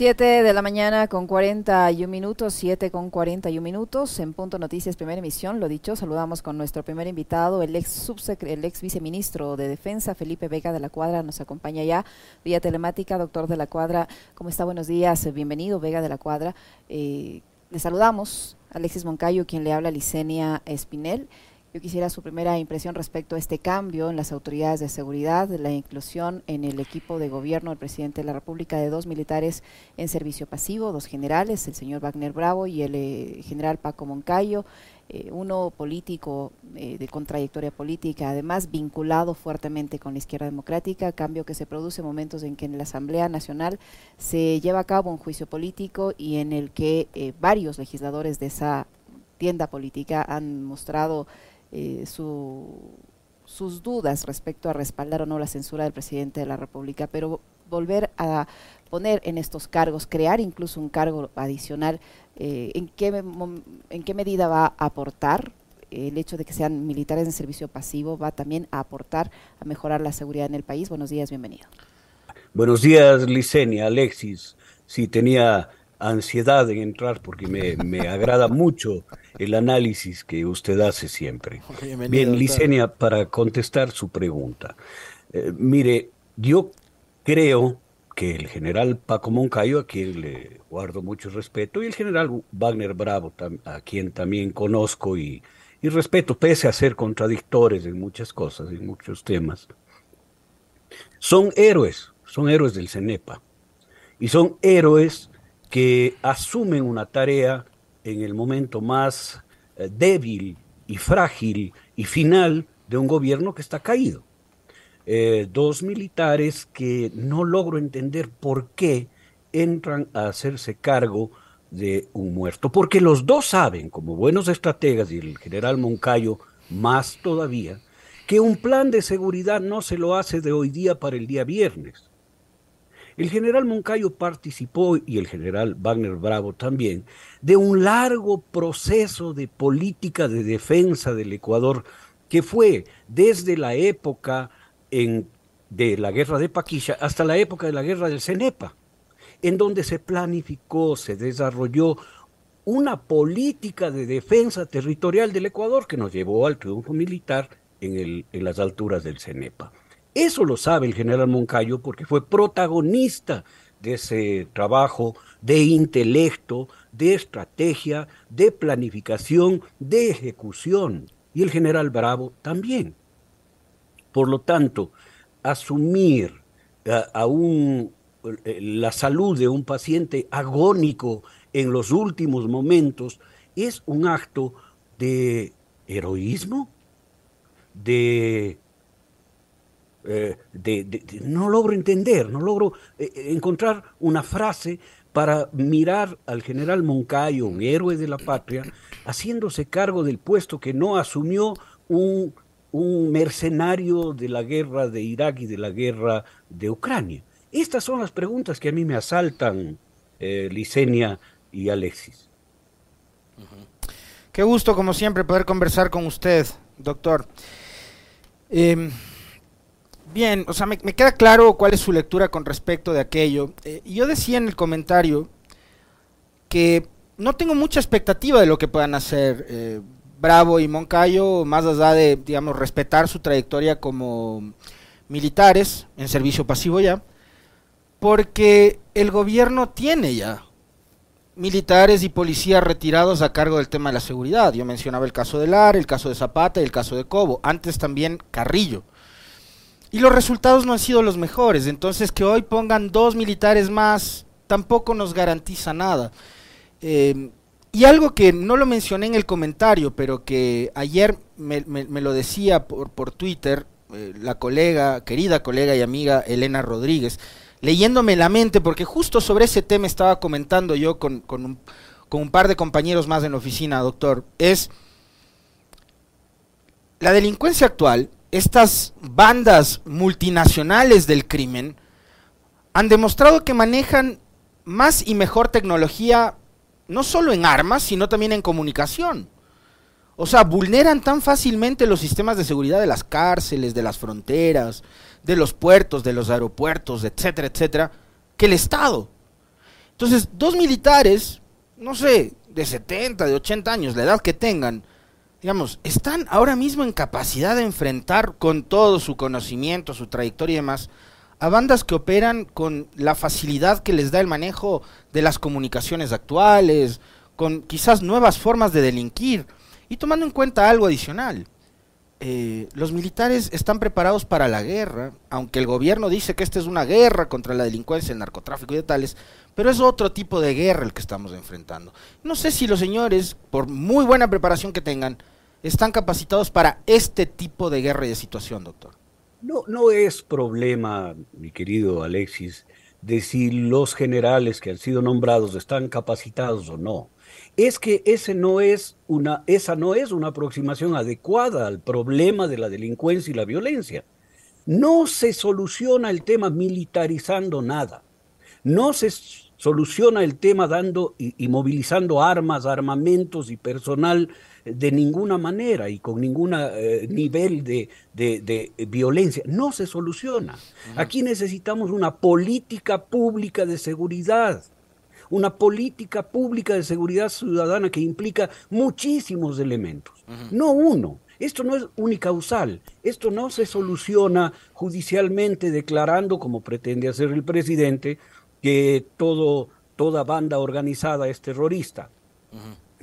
7 de la mañana con 41 minutos, 7 con 41 minutos, en Punto Noticias, primera emisión. Lo dicho, saludamos con nuestro primer invitado, el ex, el ex viceministro de Defensa, Felipe Vega de la Cuadra, nos acompaña ya vía telemática. Doctor de la Cuadra, ¿cómo está? Buenos días, bienvenido, Vega de la Cuadra. Eh, le saludamos, Alexis Moncayo, quien le habla, Licenia Espinel. Yo quisiera su primera impresión respecto a este cambio en las autoridades de seguridad, la inclusión en el equipo de gobierno del presidente de la República de dos militares en servicio pasivo, dos generales, el señor Wagner Bravo y el eh, general Paco Moncayo, eh, uno político eh, de con trayectoria política, además vinculado fuertemente con la izquierda democrática, cambio que se produce en momentos en que en la Asamblea Nacional se lleva a cabo un juicio político y en el que varios legisladores de esa tienda política han mostrado eh, sus dudas respecto a respaldar o no la censura del presidente de la República, pero volver a poner en estos cargos, crear incluso un cargo adicional, eh, ¿en, qué, ¿en qué medida va a aportar el hecho de que sean militares en servicio pasivo va también a aportar a mejorar la seguridad en el país. Buenos días, bienvenido. Buenos días, Licenia, Alexis. Sí, tenía ansiedad en entrar porque me, agrada mucho el análisis que usted hace siempre. Bien, Licenia, para contestar su pregunta. Eh, mire, yo creo que el general Paco Moncayo, a quien le guardo mucho respeto, y el general Wagner Bravo, a quien también conozco y, y respeto, pese a ser contradictores en muchas cosas, en muchos temas, son héroes, son héroes del CENEPA. Y son héroes que asumen una tarea en el momento más eh, débil y frágil y final de un gobierno que está caído. Eh, dos militares que no logro entender por qué entran a hacerse cargo de un muerto, porque los dos saben, como buenos estrategas y el general Moncayo más todavía, que un plan de seguridad no se lo hace de hoy día para el día viernes. El general Moncayo participó, y el general Wagner Bravo también, de un largo proceso de política de defensa del Ecuador que fue desde la época de la guerra de Paquilla hasta la época de la guerra del Cenepa, en donde se planificó, se desarrolló una política de defensa territorial del Ecuador que nos llevó al triunfo militar en, en las alturas del Cenepa. Eso lo sabe el general Moncayo porque fue protagonista de ese trabajo de intelecto, de estrategia, de planificación, de ejecución. Y el general Bravo también. Por lo tanto, asumir a, eh, la salud de un paciente agónico en los últimos momentos es un acto de heroísmo, de eh, no logro entender, no logro eh, eh, encontrar una frase para mirar al general Moncayo, un héroe de la patria, haciéndose cargo del puesto que no asumió un, un mercenario de la guerra de Irak y de la guerra de Ucrania. Estas son las preguntas que a mí me asaltan, Licenia y Alexis. Qué gusto, como siempre, poder conversar con usted, doctor. Eh, Bien, o sea, me, queda claro cuál es su lectura con respecto de aquello. Eh, yo decía en el comentario que no tengo mucha expectativa de lo que puedan hacer eh, Bravo y Moncayo, más allá de, digamos, respetar su trayectoria como militares en servicio pasivo ya, porque el gobierno tiene ya militares y policías retirados a cargo del tema de la seguridad. Yo mencionaba el caso de Lar, el caso de Zapata y el caso de Cobo, antes también Carrillo. Y los resultados no han sido los mejores. Entonces que hoy pongan dos militares más tampoco nos garantiza nada. Eh, y algo que no lo mencioné en el comentario, pero que ayer me, lo decía por, por Twitter eh, la colega, querida colega y amiga Elena Rodríguez, leyéndome la mente, porque justo sobre ese tema estaba comentando yo con, con, un, con un par de compañeros más en la oficina, doctor, es la delincuencia actual estas bandas multinacionales del crimen han demostrado que manejan más y mejor tecnología, no solo en armas, sino también en comunicación. O sea, vulneran tan fácilmente los sistemas de seguridad de las cárceles, de las fronteras, de los puertos, de los aeropuertos, etcétera, etcétera, que el Estado. Entonces, dos militares, no sé, de 70, de 80 años, la edad que tengan, digamos, están ahora mismo en capacidad de enfrentar con todo su conocimiento, su trayectoria y demás, a bandas que operan con la facilidad que les da el manejo de las comunicaciones actuales, con quizás nuevas formas de delinquir, y tomando en cuenta algo adicional. Eh, los militares están preparados para la guerra, aunque el gobierno dice que esta es una guerra contra la delincuencia, el narcotráfico y de tales, pero es otro tipo de guerra el que estamos enfrentando. No sé si los señores, por muy buena preparación que tengan, están capacitados para este tipo de guerra y de situación, doctor. No, no es problema, mi querido Alexis, de si los generales que han sido nombrados están capacitados o no. Es que ese no es una, esa no es una aproximación adecuada al problema de la delincuencia y la violencia. No se soluciona el tema militarizando nada. No se soluciona el tema dando y, movilizando armas, armamentos y personal de ninguna manera y con ningún eh, nivel de, de, violencia. No se soluciona. Aquí necesitamos una política pública de seguridad una política pública de seguridad ciudadana que implica muchísimos elementos, no uno. Esto no es unicausal, esto no se soluciona judicialmente declarando, como pretende hacer el presidente, que todo, toda banda organizada es terrorista.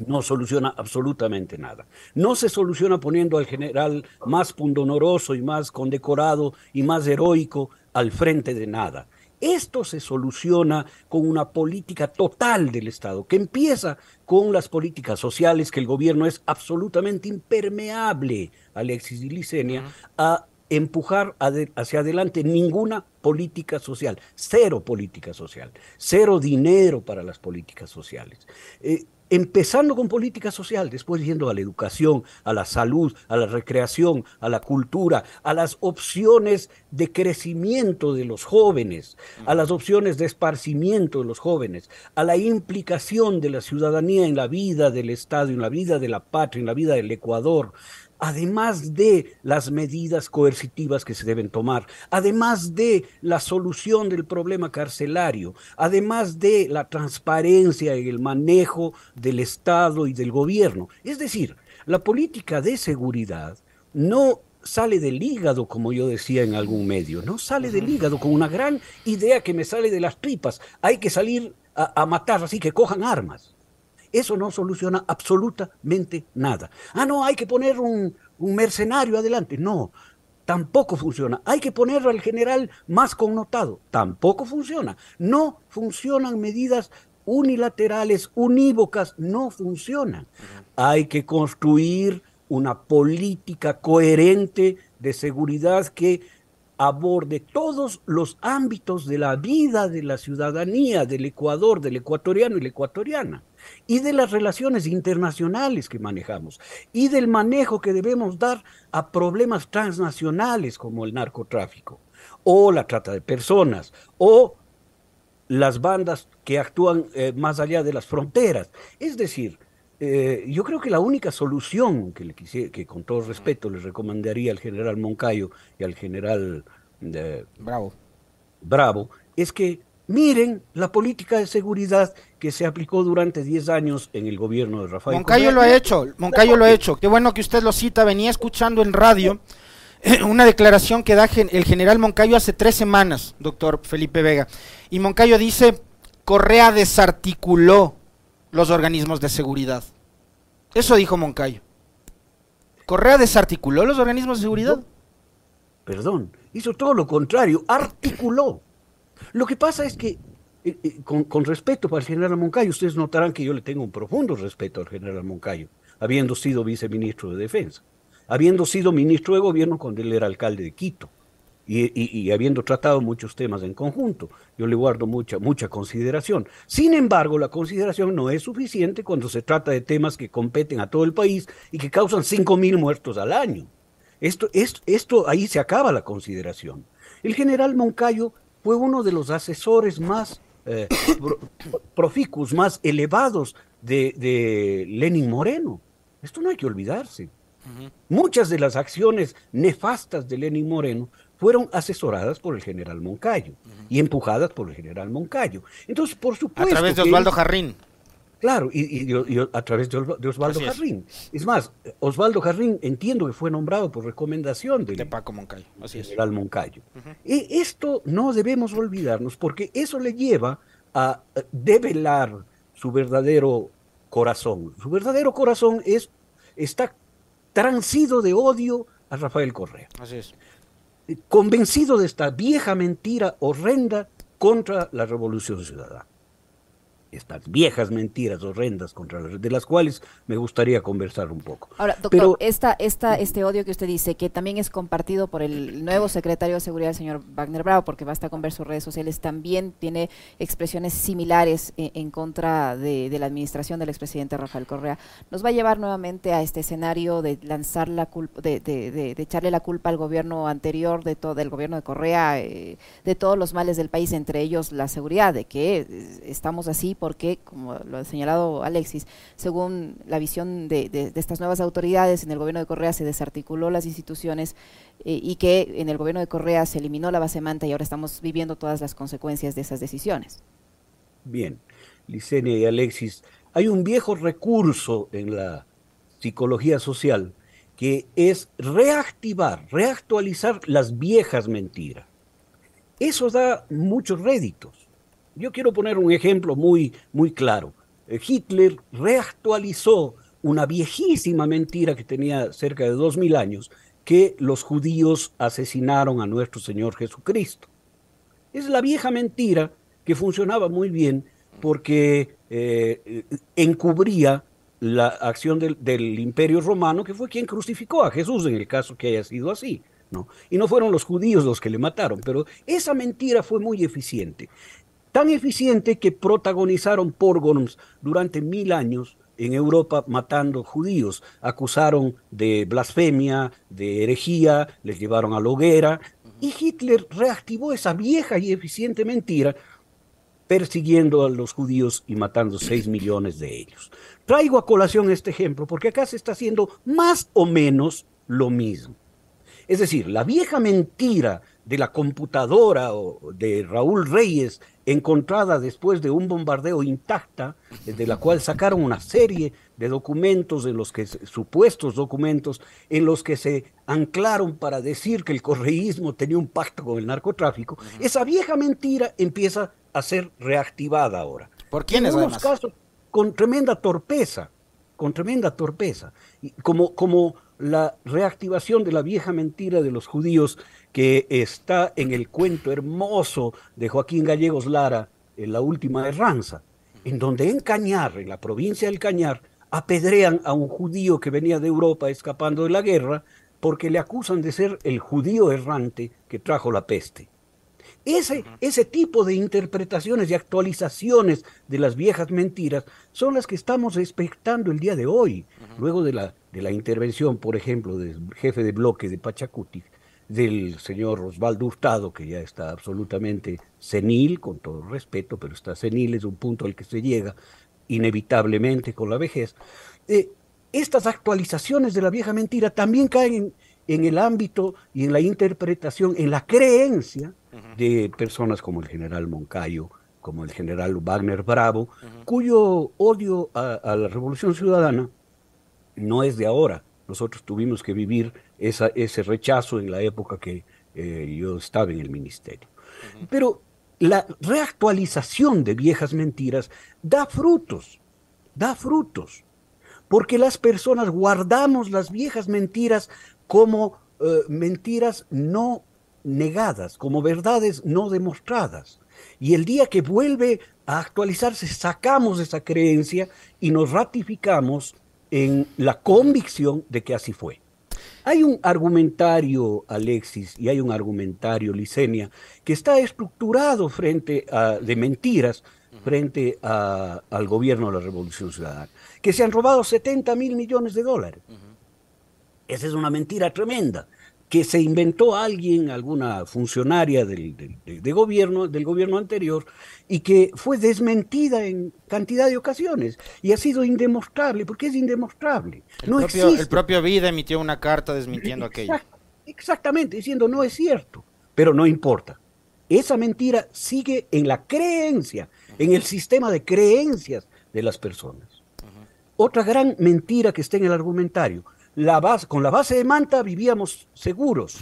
No soluciona absolutamente nada. No se soluciona poniendo al general más pundonoroso y más condecorado y más heroico al frente de nada. Esto se soluciona con una política total del Estado, que empieza con las políticas sociales, que el gobierno es absolutamente impermeable, Alexis y Licenia, a empujar hacia adelante ninguna política social, cero política social, cero dinero para las políticas sociales. Eh, empezando con política social, después yendo a la educación, a la salud, a la recreación, a la cultura, a las opciones de crecimiento de los jóvenes, a las opciones de esparcimiento de los jóvenes, a la implicación de la ciudadanía en la vida del Estado, en la vida de la patria, en la vida del Ecuador, además de las medidas coercitivas que se deben tomar, además de la solución del problema carcelario, además de la transparencia en el manejo del Estado y del gobierno. Es decir, la política de seguridad no sale del hígado, como yo decía en algún medio, no sale del hígado con una gran idea que me sale de las tripas. Hay que salir a, a matar, así que cojan armas. Eso no soluciona absolutamente nada. Ah, no, hay que poner un, mercenario adelante. No, tampoco funciona. Hay que poner al general más connotado. Tampoco funciona. No funcionan medidas unilaterales, unívocas, no funcionan. Hay que construir una política coherente de seguridad que aborde todos los ámbitos de la vida de la ciudadanía del Ecuador, del ecuatoriano y la ecuatoriana, y de las relaciones internacionales que manejamos, y del manejo que debemos dar a problemas transnacionales como el narcotráfico, o la trata de personas, o las bandas que actúan eh, más allá de las fronteras. Es decir, eh, yo creo que la única solución que, le quisiera, que con todo respeto le recomendaría al general Moncayo y al general eh, Bravo. Bravo es que miren la política de seguridad que se aplicó durante 10 años en el gobierno de Rafael. Moncayo lo ha hecho, Moncayo lo ha hecho. Qué bueno que usted lo cita, venía escuchando en radio una declaración que da el general Moncayo hace tres semanas, doctor Felipe Vega. Y Moncayo dice, Correa desarticuló los organismos de seguridad. Eso dijo Moncayo. ¿Correa desarticuló los organismos de seguridad? perdón, hizo todo lo contrario, articuló. Lo que pasa es que, eh, eh, con, respeto para el general Moncayo, ustedes notarán que yo le tengo un profundo respeto al general Moncayo, habiendo sido viceministro de Defensa, habiendo sido ministro de Gobierno cuando él era alcalde de Quito y, habiendo tratado muchos temas en conjunto. Yo le guardo mucha, mucha consideración. Sin embargo, la consideración no es suficiente cuando se trata de temas que competen a todo el país y que causan 5.000 muertos al año. Esto, esto, ahí se acaba la consideración. El general Moncayo fue uno de los asesores más eh, proficuos, más elevados de, de Lenin Moreno. Esto no hay que olvidarse. Muchas de las acciones nefastas de Lenin Moreno fueron asesoradas por el general Moncayo y empujadas por el general Moncayo. Entonces, por supuesto. A través de Osvaldo Jarrín. Claro, y, a través de, Osvaldo Jarrín. Es. más, Osvaldo Jarrín entiendo que fue nombrado por recomendación de Paco Moncayo, así general Moncayo. y esto no debemos olvidarnos porque eso le lleva a develar su verdadero corazón. Su verdadero corazón es está transido de odio a Rafael Correa. Así es. Convencido de esta vieja mentira horrenda contra la revolución ciudadana estas viejas mentiras horrendas contra las, de las cuales me gustaría conversar un poco. Ahora, doctor, Pero, esta, esta, este odio que usted dice, que también es compartido por el nuevo secretario de Seguridad, el señor Wagner Bravo, porque basta con ver sus redes sociales, también tiene expresiones similares en, contra de, la administración del expresidente Rafael Correa. ¿Nos va a llevar nuevamente a este escenario de lanzar la culpa, de, de, echarle la culpa al gobierno anterior, de todo, del gobierno de Correa, eh, de todos los males del país, entre ellos la seguridad, de que eh, estamos así porque, como lo ha señalado Alexis, según la visión de, estas nuevas autoridades, en el gobierno de Correa se desarticuló las instituciones eh, y que en el gobierno de Correa se eliminó la base manta y ahora estamos viviendo todas las consecuencias de esas decisiones. Bien, Licenia y Alexis, hay un viejo recurso en la psicología social que es reactivar, reactualizar las viejas mentiras. Eso da muchos réditos. Yo quiero poner un ejemplo muy, muy claro. Eh, Hitler reactualizó una viejísima mentira que tenía cerca de dos mil años, que los judíos asesinaron a nuestro Señor Jesucristo. Es la vieja mentira que funcionaba muy bien porque eh, encubría la acción del, del, imperio romano, que fue quien crucificó a Jesús en el caso que haya sido así. ¿no? Y no fueron los judíos los que le mataron, pero esa mentira fue muy eficiente tan eficiente que protagonizaron pogroms durante mil años en Europa matando judíos. Acusaron de blasfemia, de herejía, les llevaron a la hoguera y Hitler reactivó esa vieja y eficiente mentira persiguiendo a los judíos y matando seis millones de ellos. Traigo a colación este ejemplo porque acá se está haciendo más o menos lo mismo. Es decir, la vieja mentira de la computadora de Raúl Reyes encontrada después de un bombardeo intacta, de la cual sacaron una serie de documentos, en los que supuestos documentos, en los que se anclaron para decir que el correísmo tenía un pacto con el narcotráfico, esa vieja mentira empieza a ser reactivada ahora. ¿Por quiénes? En algunos casos con tremenda torpeza, con tremenda torpeza, como como la reactivación de la vieja mentira de los judíos que está en el cuento hermoso de Joaquín Gallegos Lara, en La Última Erranza, en donde en Cañar, en la provincia del Cañar, apedrean a un judío que venía de Europa escapando de la guerra porque le acusan de ser el judío errante que trajo la peste. Ese, ese tipo de interpretaciones y actualizaciones de las viejas mentiras son las que estamos expectando el día de hoy, luego de la, de la intervención, por ejemplo, del jefe de bloque de Pachacuti, del señor Osvaldo Hurtado, que ya está absolutamente senil, con todo respeto, pero está senil, es un punto al que se llega inevitablemente con la vejez. Eh, estas actualizaciones de la vieja mentira también caen en, el ámbito y en la interpretación, en la creencia de personas como el general Moncayo, como el general Wagner Bravo, cuyo odio a la revolución ciudadana no es de ahora, nosotros tuvimos que vivir esa, ese rechazo en la época que eh, yo estaba en el ministerio. Pero la reactualización de viejas mentiras da frutos, da frutos, porque las personas guardamos las viejas mentiras como eh, mentiras no negadas, como verdades no demostradas. Y el día que vuelve a actualizarse, sacamos esa creencia y nos ratificamos en la convicción de que así fue. Hay un argumentario, Alexis, y hay un argumentario, Licenia, que está estructurado frente a, de mentiras frente al gobierno de la Revolución Ciudadana, que se han robado 70 mil millones de dólares. Esa es una mentira tremenda que se inventó alguien, alguna funcionaria del, de gobierno, del gobierno anterior, y que fue desmentida en cantidad de ocasiones y ha sido indemostrable, porque es indemostrable. El, propio, el propio Vida emitió una carta desmintiendo aquello. exactamente, diciendo no es cierto, pero no importa. Esa mentira sigue en la creencia, en el sistema de creencias de las personas. Otra gran mentira que está en el argumentario. La base, con la base de Manta vivíamos seguros.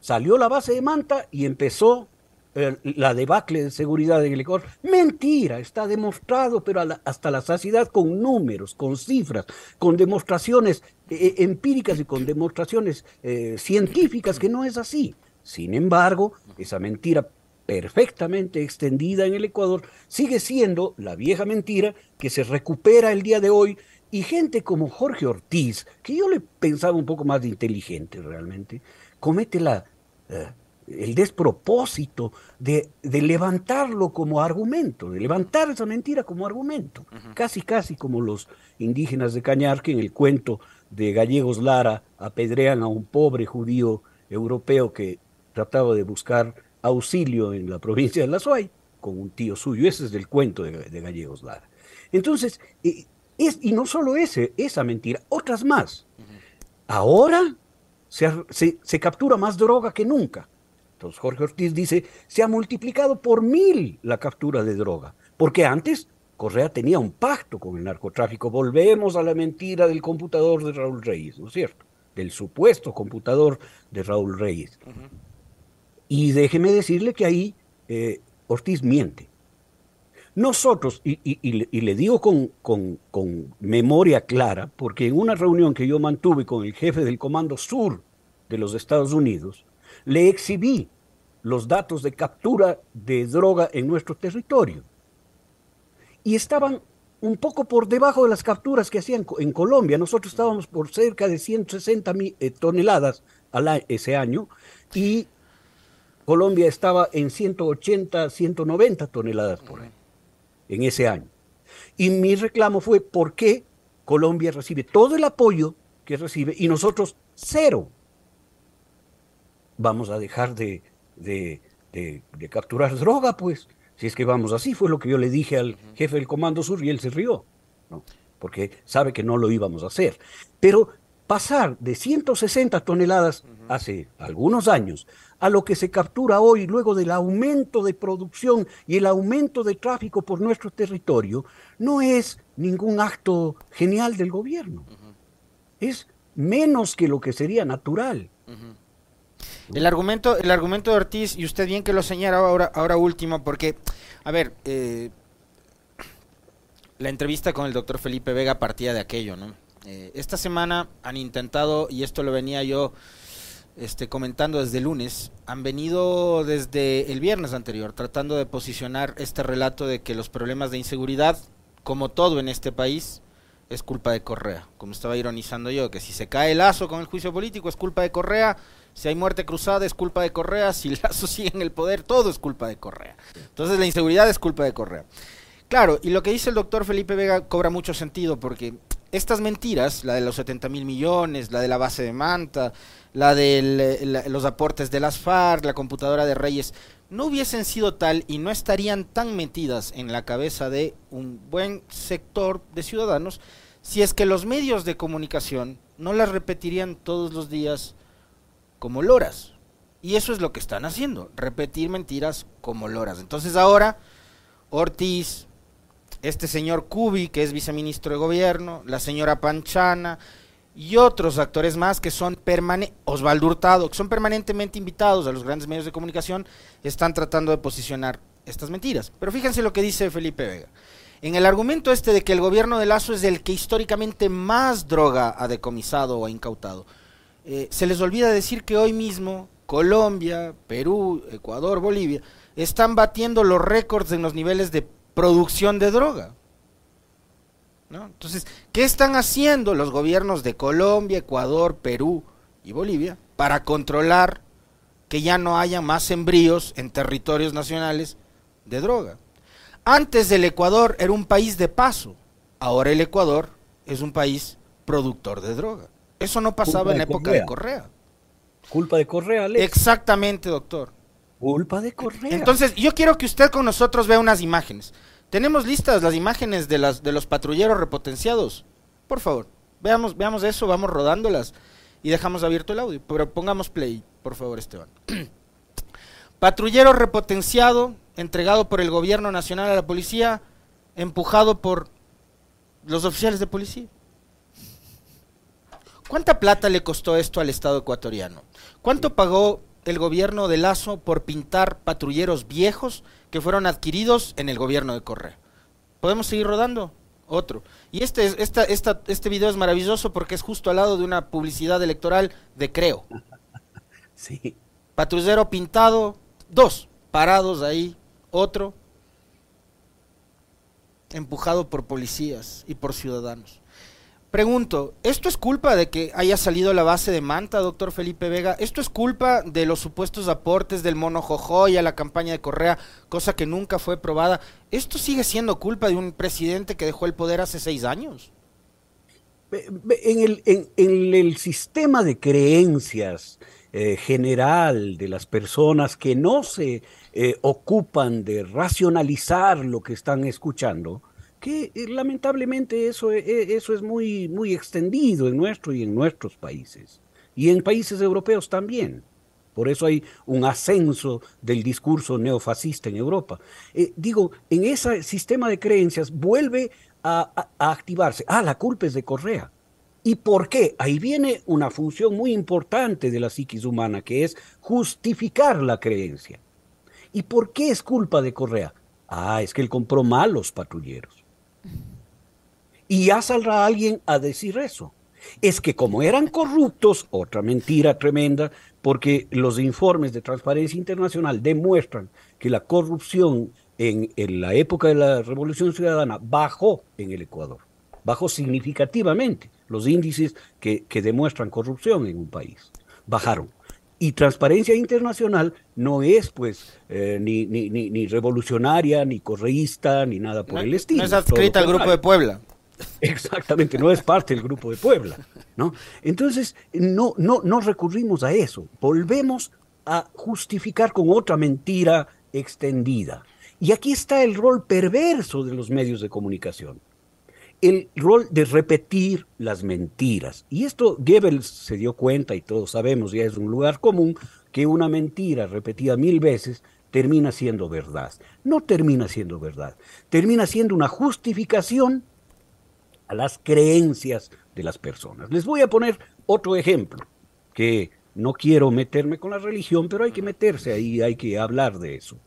Salió la base de Manta y empezó eh, la debacle de seguridad en el Ecuador. Mentira, está demostrado, pero hasta la saciedad con números, con cifras, con demostraciones eh, empíricas y con demostraciones eh, científicas que no es así. Sin embargo, esa mentira perfectamente extendida en el Ecuador, sigue siendo la vieja mentira que se recupera el día de hoy y gente como Jorge Ortiz, que yo le pensaba un poco más de inteligente realmente, comete la, eh, el despropósito de, de, levantarlo como argumento, de levantar esa mentira como argumento, casi casi como los indígenas de Cañar que en el cuento de Gallegos Lara apedrean a un pobre judío europeo que trataba de buscar auxilio en la provincia de La Suay con un tío suyo. Ese es del cuento de, Gallegos Lara. Entonces, eh, es, y no solo ese, esa mentira, otras más. Ahora se, se, captura más droga que nunca. Entonces Jorge Ortiz dice, se ha multiplicado por mil la captura de droga, porque antes Correa tenía un pacto con el narcotráfico. Volvemos a la mentira del computador de Raúl Reyes, ¿no es cierto? Del supuesto computador de Raúl Reyes. Y déjeme decirle que ahí eh, Ortiz miente. Nosotros, y, le digo con, memoria clara, porque en una reunión que yo mantuve con el jefe del Comando Sur de los Estados Unidos, le exhibí los datos de captura de droga en nuestro territorio. Y estaban un poco por debajo de las capturas que hacían en Colombia. Nosotros estábamos por cerca de 160 mil, eh, toneladas ese año y Colombia estaba en 180, 190 toneladas por año en ese año. Y mi reclamo fue por qué Colombia recibe todo el apoyo que recibe y nosotros cero. Vamos a dejar de, de, capturar droga, pues. Si es que vamos así, fue lo que yo le dije al jefe del Comando Sur y él se rió, porque sabe que no lo íbamos a hacer. Pero pasar de 160 toneladas hace algunos años a lo que se captura hoy luego del aumento de producción y el aumento de tráfico por nuestro territorio, no es ningún acto genial del gobierno. Es menos que lo que sería natural. El argumento, el argumento de Ortiz, y usted bien que lo señala ahora, ahora último, porque, a ver, eh, la entrevista con el doctor Felipe Vega partía de aquello, ¿no? Eh, esta semana han intentado, y esto lo venía yo este, comentando desde el lunes, han venido desde el viernes anterior tratando de posicionar este relato de que los problemas de inseguridad, como todo en este país, es culpa de Correa. Como estaba ironizando yo, que si se cae el lazo con el juicio político es culpa de Correa, si hay muerte cruzada es culpa de Correa, si lazo sigue en el poder, todo es culpa de Correa. Entonces la inseguridad es culpa de Correa. Claro, y lo que dice el doctor Felipe Vega cobra mucho sentido porque estas mentiras, la de los 70 mil millones, la de la base de Manta, la de los aportes de las FARC, la computadora de Reyes, no hubiesen sido tal y no estarían tan metidas en la cabeza de un buen sector de ciudadanos si es que los medios de comunicación no las repetirían todos los días como loras. Y eso es lo que están haciendo, repetir mentiras como loras. Entonces ahora Ortiz, este señor Cubi, que es viceministro de gobierno, la señora Panchana, y otros actores más que son Osvaldo Hurtado, que son permanentemente invitados a los grandes medios de comunicación, están tratando de posicionar estas mentiras. Pero fíjense lo que dice Felipe Vega. En el argumento este de que el gobierno de Lazo es el que históricamente más droga ha decomisado o ha incautado, eh, se les olvida decir que hoy mismo Colombia, Perú, Ecuador, Bolivia están batiendo los récords en los niveles de producción de droga. Entonces, ¿qué están haciendo los gobiernos de Colombia, Ecuador, Perú y Bolivia para controlar que ya no haya más embrios en territorios nacionales de droga? Antes del Ecuador era un país de paso, ahora el Ecuador es un país productor de droga. Eso no pasaba en la época de Correa. Culpa de Correa, Exactamente, doctor. Culpa de Correa. Entonces, yo quiero que usted con nosotros vea unas imágenes. Tenemos listas las imágenes de, las, de los patrulleros repotenciados. Por favor, veamos, veamos eso, vamos rodándolas. y dejamos abierto el audio. Pero pongamos play, por favor, Esteban. Patrullero repotenciado, entregado por el gobierno nacional a la policía, empujado por los oficiales de policía. ¿Cuánta plata le costó esto al Estado ecuatoriano? ¿Cuánto pagó el gobierno de Lazo por pintar patrulleros viejos que fueron adquiridos en el gobierno de Correa? ¿Podemos seguir rodando? Otro. Y este, esta, esta, este video es maravilloso porque es justo al lado de una publicidad electoral de Creo. Sí. Patrullero pintado, dos, parados ahí, otro, empujado por policías y por ciudadanos. Pregunto, ¿esto es culpa de que haya salido la base de Manta, doctor Felipe Vega? ¿Esto es culpa de los supuestos aportes del mono Jojoy a la campaña de Correa, cosa que nunca fue probada? ¿Esto sigue siendo culpa de un presidente que dejó el poder hace seis años? En el, sistema de creencias eh, general de las personas que no se eh, ocupan de racionalizar lo que están escuchando, que eh, lamentablemente eso, eh, eso es muy, muy extendido en nuestro y en nuestros países, y en países europeos también. Por eso hay un ascenso del discurso neofascista en Europa. Eh, digo, en ese sistema de creencias vuelve a, a, activarse. Ah, la culpa es de Correa. ¿Y por qué? Ahí viene una función muy importante de la psiquis humana, que es justificar la creencia. ¿Y por qué es culpa de Correa? Ah, es que él compró malos patrulleros. Y ya saldrá alguien a decir eso. Es que como eran corruptos, otra mentira tremenda, porque los informes de Transparencia Internacional demuestran que la corrupción en, la época de la Revolución Ciudadana bajó en el Ecuador, bajó significativamente los índices que, demuestran corrupción en un país, bajaron. Y Transparencia Internacional no es, pues, eh, ni, ni, ni, revolucionaria, ni correísta, ni nada por el estilo. No es adscrita al Grupo de Puebla. Exactamente, no es parte del Grupo de Puebla, ¿no? Entonces, no, no, no recurrimos a eso. Volvemos a justificar con otra mentira extendida. Y aquí está el rol perverso de los medios de comunicación el rol de repetir las mentiras. Y esto Goebbels se dio cuenta, y todos sabemos, ya es un lugar común, que una mentira repetida mil veces termina siendo verdad. No termina siendo verdad, termina siendo una justificación a las creencias de las personas. Les voy a poner otro ejemplo, que no quiero meterme con la religión, pero hay que meterse ahí, hay que hablar de eso.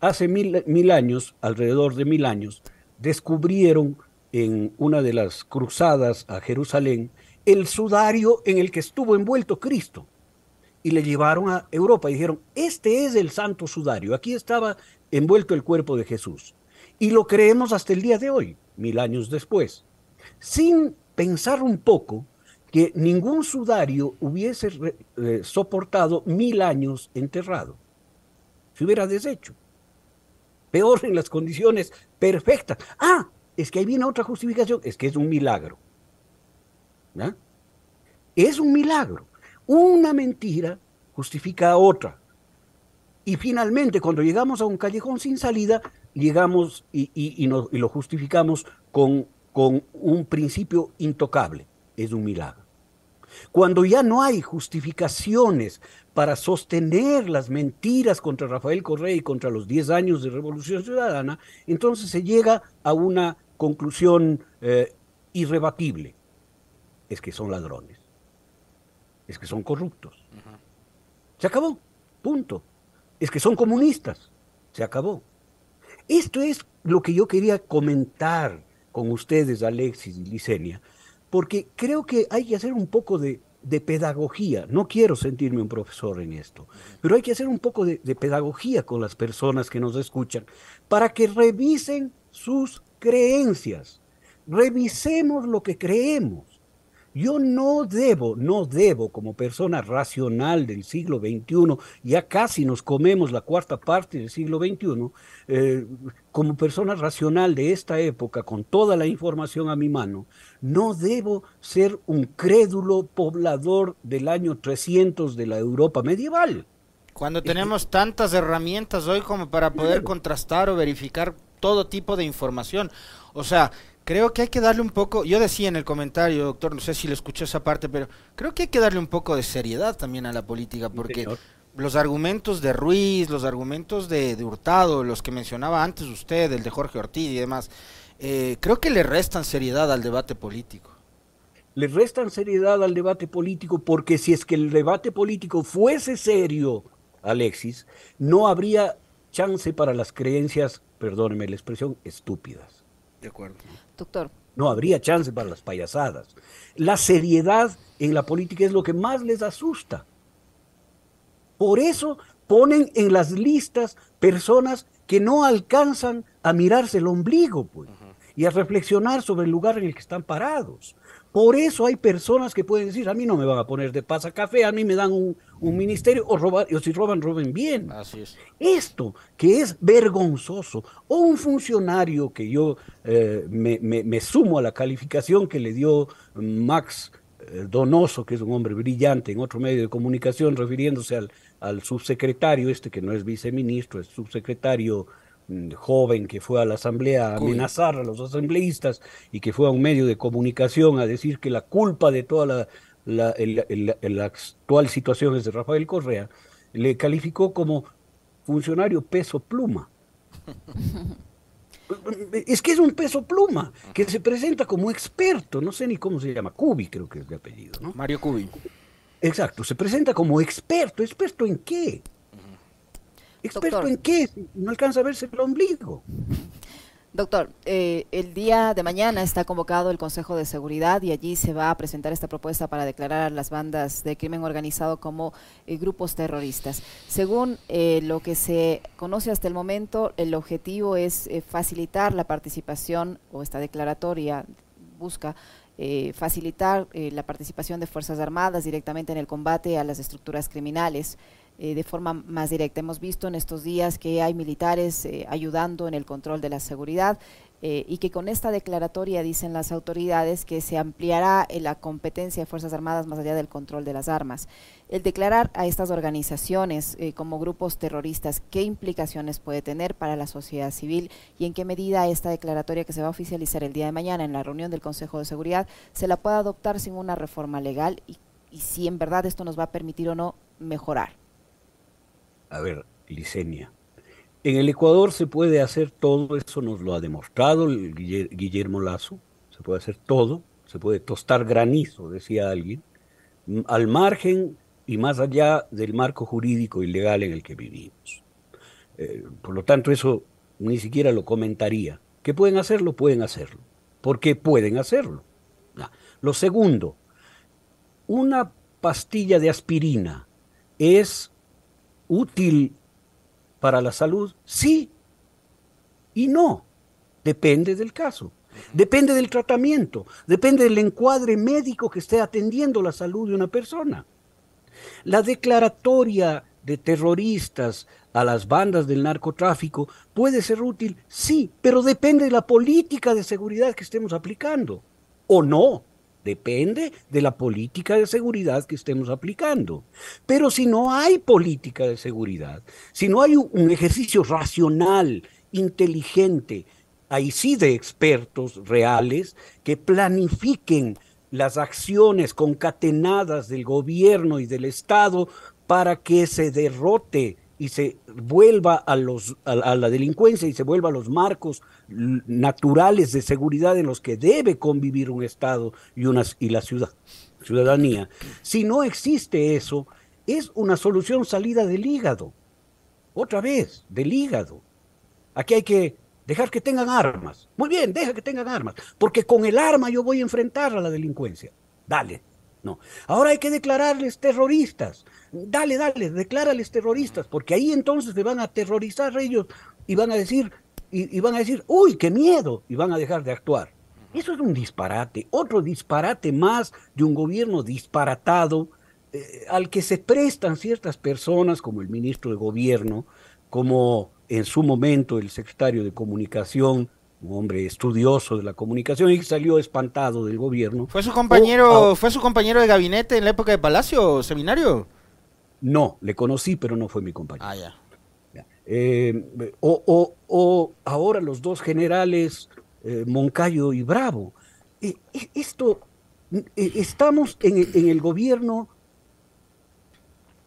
Hace mil, mil años, alrededor de mil años, descubrieron en una de las cruzadas a Jerusalén el sudario en el que estuvo envuelto Cristo. Y le llevaron a Europa y dijeron, este es el santo sudario, aquí estaba envuelto el cuerpo de Jesús. Y lo creemos hasta el día de hoy, mil años después, sin pensar un poco que ningún sudario hubiese eh, soportado mil años enterrado. Se hubiera deshecho. Peor en las condiciones perfectas. Ah, es que ahí viene otra justificación, es que es un milagro. Es un milagro. Una mentira justifica a otra. Y finalmente, cuando llegamos a un callejón sin salida, llegamos y, lo justificamos con, con un principio intocable. Es un milagro. Cuando ya no hay justificaciones para sostener las mentiras contra Rafael Correa y contra los 10 años de Revolución Ciudadana, entonces se llega a una conclusión eh, irrebatible, es que son ladrones, es que son corruptos. Se acabó, punto. Es que son comunistas, se acabó. Esto es lo que yo quería comentar con ustedes, Alexis y Licenia, porque creo que hay que hacer un poco de, pedagogía. No quiero sentirme un profesor en esto, pero hay que hacer un poco de pedagogía con las personas que nos escuchan para que revisen sus creencias. Revisemos lo que creemos. Yo no debo, no debo como persona racional del siglo XXI, ya casi nos comemos la cuarta parte del siglo XXI, eh, como persona racional de esta época, con toda la información a mi mano, no debo ser un crédulo poblador del año 300 de la Europa medieval. Cuando tenemos tantas herramientas hoy como para poder contrastar o verificar todo tipo de información. O sea, creo que hay que darle un poco, yo decía en el comentario, doctor, no sé si le escuchó esa parte, pero creo que hay que darle un poco de seriedad también a la política, porque los argumentos de Ruiz, los argumentos de, Hurtado, los que mencionaba antes usted, el de Jorge Ortiz y demás, eh, creo que le restan seriedad al debate político. Le restan seriedad al debate político porque si es que el debate político fuese serio, Alexis, no habría chance para las creencias, perdóneme la expresión, estúpidas. De acuerdo. Doctor. No habría chance para las payasadas. La seriedad en la política es lo que más les asusta. Por eso ponen en las listas personas que no alcanzan a mirarse el ombligo, pues, y a reflexionar sobre el lugar en el que están parados. Por eso hay personas que pueden decir, a mí no me van a poner de pasa café, a mí me dan un, ministerio o, robar, o si roban, roben bien. Así es. Esto que es vergonzoso, o un funcionario que yo eh, me, sumo a la calificación que le dio Max eh, Donoso, que es un hombre brillante en otro medio de comunicación, refiriéndose al, al subsecretario, este que no es viceministro, es subsecretario joven que fue a la asamblea a amenazar a los asambleístas y que fue a un medio de comunicación a decir que la culpa de toda la, la, actual situación es de Rafael Correa, le calificó como funcionario peso pluma. Es que es un peso pluma, que se presenta como experto, no sé ni cómo se llama, Cubi creo que es de apellido, ¿no? Mario Cubi. Exacto, se presenta como experto, ¿experto en qué? ¿Experto en qué? No alcanza a verse el ombligo. Doctor, eh, el día de mañana está convocado el Consejo de Seguridad y allí se va a presentar esta propuesta para declarar a las bandas de crimen organizado como eh, grupos terroristas. Según eh, lo que se conoce hasta el momento, el objetivo es facilitar la participación o esta declaratoria busca facilitar la participación de Fuerzas Armadas directamente en el combate a las estructuras criminales. Eh, de forma más directa. Hemos visto en estos días que hay militares eh, ayudando en el control de la seguridad eh, y que con esta declaratoria dicen las autoridades que se ampliará la competencia de Fuerzas Armadas más allá del control de las armas. El declarar a estas organizaciones como grupos terroristas, ¿qué implicaciones puede tener para la sociedad civil y en qué medida esta declaratoria que se va a oficializar el día de mañana en la reunión del Consejo de Seguridad se la pueda adoptar sin una reforma legal y si en verdad esto nos va a permitir o no mejorar? A ver, Licenia. En el Ecuador se puede hacer todo, eso nos lo ha demostrado Guillermo Lazo, se puede hacer todo, se puede tostar granizo, decía alguien, al margen y más allá del marco jurídico y legal en el que vivimos. Eh, por lo tanto, eso ni siquiera lo comentaría. ¿Que pueden hacerlo? Pueden hacerlo. Porque pueden hacerlo. Lo segundo, una pastilla de aspirina es útil para la salud? Sí y no. Depende del caso. Depende del tratamiento. Depende del encuadre médico que esté atendiendo la salud de una persona. La declaratoria de terroristas a las bandas del narcotráfico puede ser útil, sí, pero depende de la política de seguridad que estemos aplicando. O no. Depende de la política de seguridad que estemos aplicando. Pero si no hay política de seguridad, si no hay un ejercicio racional, inteligente, ahí sí de expertos reales que planifiquen las acciones concatenadas del gobierno y del Estado para que se derrote y se vuelva a, los, a, la delincuencia y se vuelva a los marcos naturales de seguridad en los que debe convivir un Estado y, una, y la ciudad, ciudadanía. Si no existe eso, es una solución salida del hígado. Otra vez, del hígado. Aquí hay que dejar que tengan armas. Muy bien, deja que tengan armas, porque con el arma yo voy a enfrentar a la delincuencia. Dale, no. Ahora hay que declararles terroristas. Dale, dale, declárales terroristas, porque ahí entonces se van a aterrorizar ellos y van a decir, y, van a decir, uy, qué miedo, y van a dejar de actuar. Eso es un disparate, otro disparate más de un gobierno disparatado eh, al que se prestan ciertas personas, como el ministro de gobierno, como en su momento el secretario de comunicación, un hombre estudioso de la comunicación y salió espantado del gobierno. ¿Fue su compañero, fue su compañero de gabinete en la época de Palacio, seminario? No, le conocí, pero no fue mi compañero. Ah, ya. Eh, o, ahora los dos generales, eh, Moncayo y Bravo. Eh, esto, estamos en, en el gobierno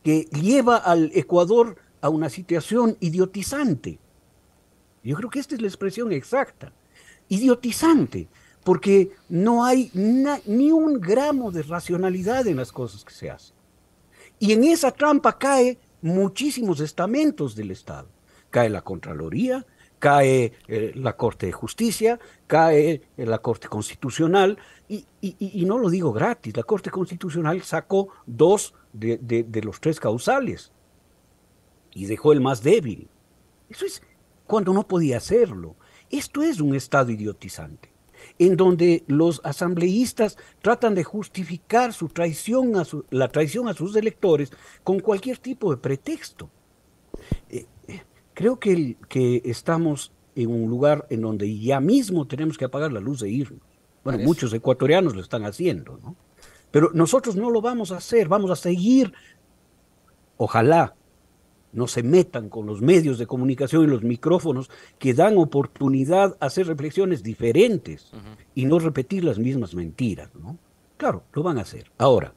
que lleva al Ecuador a una situación idiotizante. Yo creo que esta es la expresión exacta. Idiotizante, porque no hay ni un gramo de racionalidad en las cosas que se hacen. Y en esa trampa cae muchísimos estamentos del Estado. Cae la Contraloría, cae eh, la Corte de Justicia, cae eh, la Corte Constitucional, y, no lo digo gratis, la Corte Constitucional sacó dos de, los tres causales y dejó el más débil. Eso es cuando no podía hacerlo. Esto es un Estado idiotizante, en donde los asambleístas tratan de justificar su traición a la traición a sus electores con cualquier tipo de pretexto. Eh, creo que, que estamos en un lugar en donde ya mismo tenemos que apagar la luz e irnos. Bueno, muchos ecuatorianos lo están haciendo, ¿no? Pero nosotros no lo vamos a hacer, vamos a seguir. Ojalá no se metan con los medios de comunicación y los micrófonos que dan oportunidad a hacer reflexiones diferentes y no repetir las mismas mentiras, ¿no? Claro, lo van a hacer. Ahora,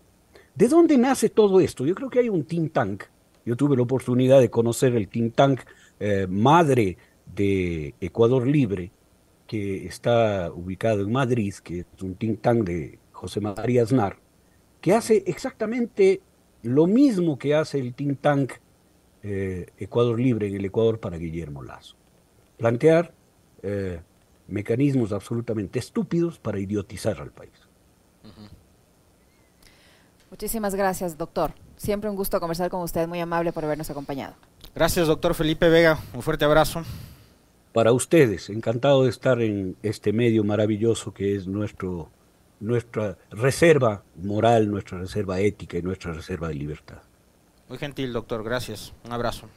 ¿de dónde nace todo esto? Yo creo que hay un think tank. Yo tuve la oportunidad de conocer el think tank eh, madre de Ecuador Libre, que está ubicado en Madrid, que es un think tank de José María Aznar, que hace exactamente lo mismo que hace el think tank eh, Ecuador Libre en el Ecuador para Guillermo Lazo. Plantear eh, mecanismos absolutamente estúpidos para idiotizar al país. Muchísimas gracias, doctor. Siempre un gusto conversar con usted, muy amable por habernos acompañado. Gracias, doctor Felipe Vega. Un fuerte abrazo. Para ustedes, encantado de estar en este medio maravilloso que es nuestro, nuestra reserva moral, nuestra reserva ética y nuestra reserva de libertad. Muy gentil, doctor. Gracias. Un abrazo.